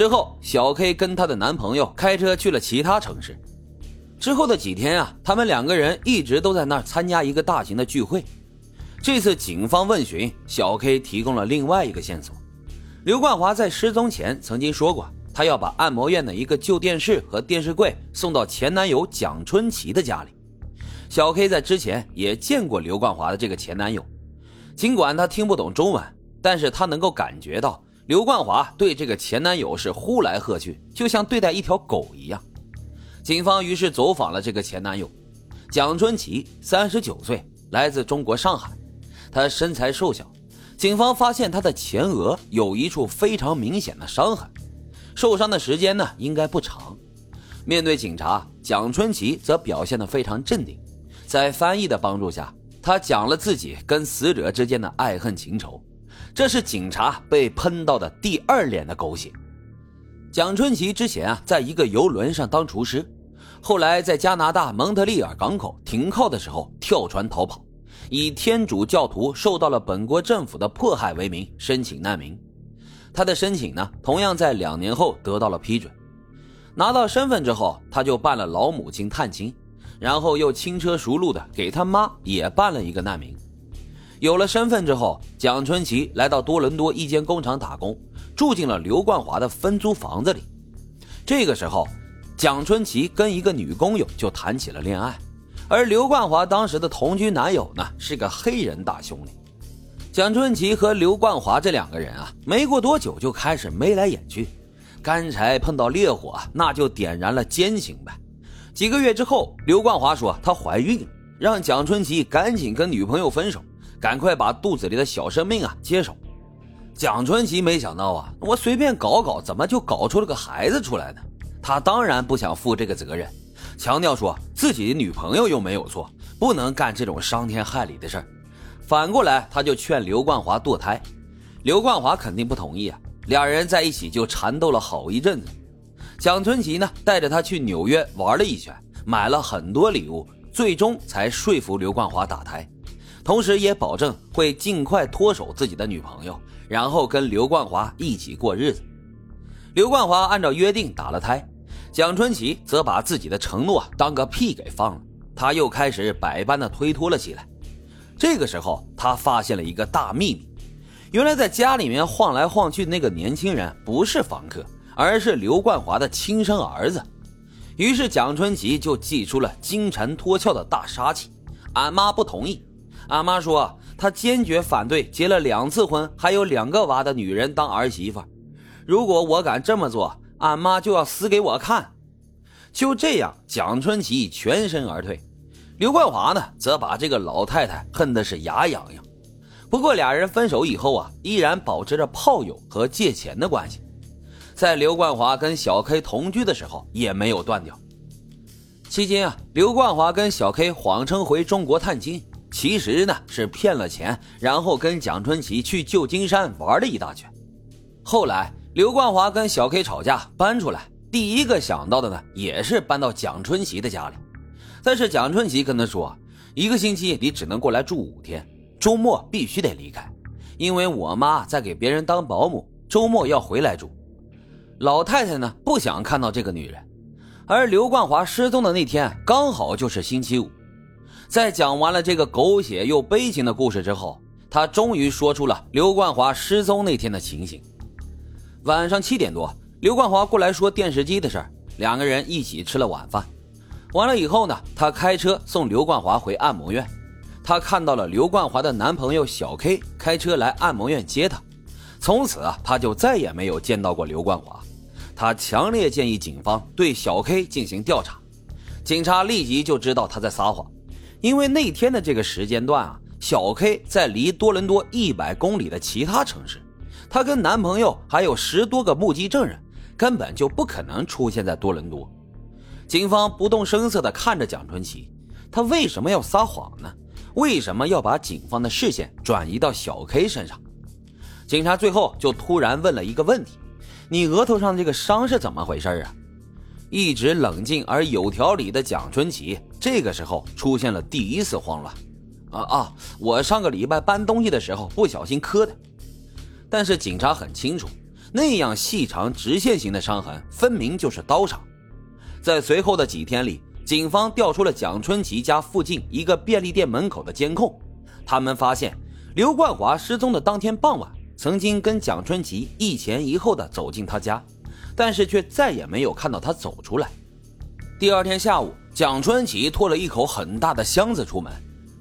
之后，小 K 跟她的男朋友开车去了其他城市。之后的几天啊，他们两个人一直都在那儿参加一个大型的聚会。这次警方问询，小 K 提供了另外一个线索：刘冠华在失踪前曾经说过，他要把按摩院的一个旧电视和电视柜送到前男友蒋春奇的家里。小 K 在之前也见过刘冠华的这个前男友，尽管他听不懂中文，但是他能够感觉到。刘冠华对这个前男友是呼来喝去，就像对待一条狗一样。警方于是走访了这个前男友蒋春奇，三十九岁，来自中国上海。他身材瘦小，警方发现他的前额有一处非常明显的伤痕，受伤的时间呢应该不长。面对警察，蒋春奇则表现得非常镇定，在翻译的帮助下，他讲了自己跟死者之间的爱恨情仇。这是警察被喷到的第二脸的狗血。蒋春奇之前啊，在一个游轮上当厨师，后来在加拿大蒙特利尔港口停靠的时候跳船逃跑，以天主教徒受到了本国政府的迫害为名申请难民。他的申请呢，同样在两年后得到了批准。拿到身份之后，他就办了老母亲探亲，然后又轻车熟路的给他妈也办了一个难民。有了身份之后，蒋春奇来到多伦多一间工厂打工，住进了刘冠华的分租房子里。这个时候，蒋春奇跟一个女工友就谈起了恋爱，而刘冠华当时的同居男友呢是个黑人大兄弟。蒋春奇和刘冠华这两个人啊，没过多久就开始眉来眼去，干柴碰到烈火，那就点燃了奸情呗。几个月之后，刘冠华说她怀孕了，让蒋春奇赶紧跟女朋友分手。赶快把肚子里的小生命啊接手！蒋春奇没想到啊，我随便搞搞，怎么就搞出了个孩子出来呢？他当然不想负这个责任，强调说自己的女朋友又没有错，不能干这种伤天害理的事儿。反过来，他就劝刘冠华堕胎，刘冠华肯定不同意啊。两人在一起就缠斗了好一阵子。蒋春奇呢，带着他去纽约玩了一圈，买了很多礼物，最终才说服刘冠华打胎。同时也保证会尽快脱手自己的女朋友，然后跟刘冠华一起过日子。刘冠华按照约定打了胎，蒋春奇则把自己的承诺当个屁给放了。他又开始百般的推脱了起来。这个时候，他发现了一个大秘密：原来在家里面晃来晃去的那个年轻人不是房客，而是刘冠华的亲生儿子。于是蒋春奇就祭出了金蝉脱壳的大杀器。俺妈不同意。俺妈说，她坚决反对结了两次婚还有两个娃的女人当儿媳妇。如果我敢这么做，俺妈就要死给我看。就这样，蒋春奇全身而退。刘冠华呢，则把这个老太太恨的是牙痒痒。不过，俩人分手以后啊，依然保持着炮友和借钱的关系。在刘冠华跟小 K 同居的时候，也没有断掉。期间啊，刘冠华跟小 K 谎称回中国探亲。其实呢是骗了钱，然后跟蒋春奇去旧金山玩了一大圈。后来刘冠华跟小 K 吵架搬出来，第一个想到的呢也是搬到蒋春奇的家里。但是蒋春奇跟他说，一个星期你只能过来住五天，周末必须得离开，因为我妈在给别人当保姆，周末要回来住。老太太呢不想看到这个女人，而刘冠华失踪的那天刚好就是星期五。在讲完了这个狗血又悲情的故事之后，他终于说出了刘冠华失踪那天的情形。晚上七点多，刘冠华过来说电视机的事，两个人一起吃了晚饭。完了以后呢，他开车送刘冠华回按摩院。他看到了刘冠华的男朋友小 K 开车来按摩院接他。从此啊，他就再也没有见到过刘冠华。他强烈建议警方对小 K 进行调查。警察立即就知道他在撒谎。因为那天的这个时间段啊，小 K 在离多伦多一百公里的其他城市，她跟男朋友还有十多个目击证人，根本就不可能出现在多伦多。警方不动声色地看着蒋春奇，他为什么要撒谎呢？为什么要把警方的视线转移到小 K 身上？警察最后就突然问了一个问题：“你额头上这个伤是怎么回事啊？”一直冷静而有条理的蒋春奇，这个时候出现了第一次慌乱。啊啊！我上个礼拜搬东西的时候不小心磕的。但是警察很清楚，那样细长直线型的伤痕，分明就是刀伤。在随后的几天里，警方调出了蒋春奇家附近一个便利店门口的监控，他们发现刘冠华失踪的当天傍晚，曾经跟蒋春奇一前一后的走进他家，但是却再也没有看到他走出来。第二天下午，蒋春奇拖了一口很大的箱子出门，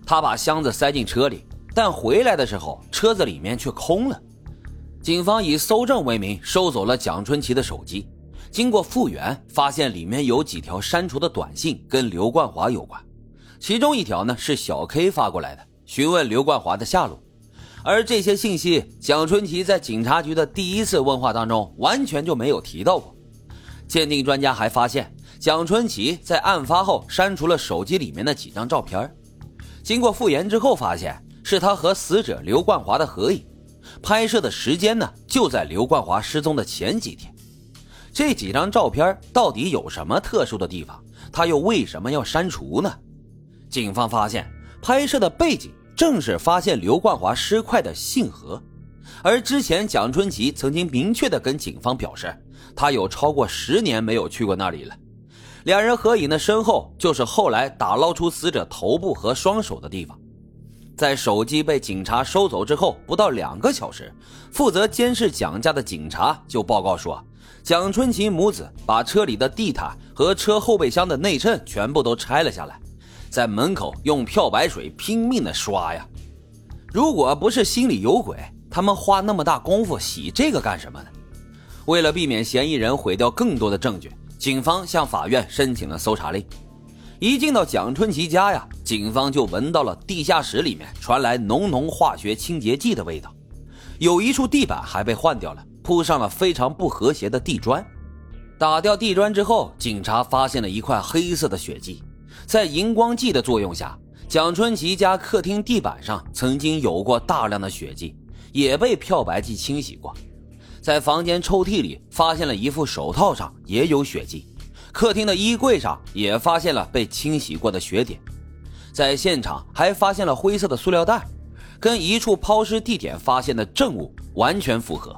他把箱子塞进车里，但回来的时候，车子里面却空了。警方以搜证为名收走了蒋春奇的手机，经过复原，发现里面有几条删除的短信跟刘冠华有关，其中一条呢是小 K 发过来的，询问刘冠华的下落，而这些信息蒋春奇在警察局的第一次问话当中完全就没有提到过。鉴定专家还发现，蒋春奇在案发后删除了手机里面的几张照片，经过复原之后，发现是他和死者刘冠华的合影。拍摄的时间呢，就在刘冠华失踪的前几天。这几张照片到底有什么特殊的地方？他又为什么要删除呢？警方发现，拍摄的背景正是发现刘冠华尸块的信河。而之前蒋春奇曾经明确的跟警方表示，他有超过十年没有去过那里了。两人合影的身后，就是后来打捞出死者头部和双手的地方。在手机被警察收走之后，不到两个小时，负责监视蒋家的警察就报告说，蒋春琴母子把车里的地毯和车后备箱的内衬全部都拆了下来，在门口用漂白水拼命的刷呀。如果不是心里有鬼，他们花那么大功夫洗这个干什么呢？为了避免嫌疑人毁掉更多的证据，警方向法院申请了搜查令。一进到蒋春奇家呀，警方就闻到了地下室里面传来浓浓化学清洁剂的味道，有一处地板还被换掉了，铺上了非常不和谐的地砖。打掉地砖之后，警察发现了一块黑色的血迹，在荧光剂的作用下，蒋春奇家客厅地板上曾经有过大量的血迹，也被漂白剂清洗过。在房间抽屉里发现了一副手套上也有血迹。客厅的衣柜上也发现了被清洗过的血点，在现场还发现了灰色的塑料袋，跟一处抛尸地点发现的证物完全符合。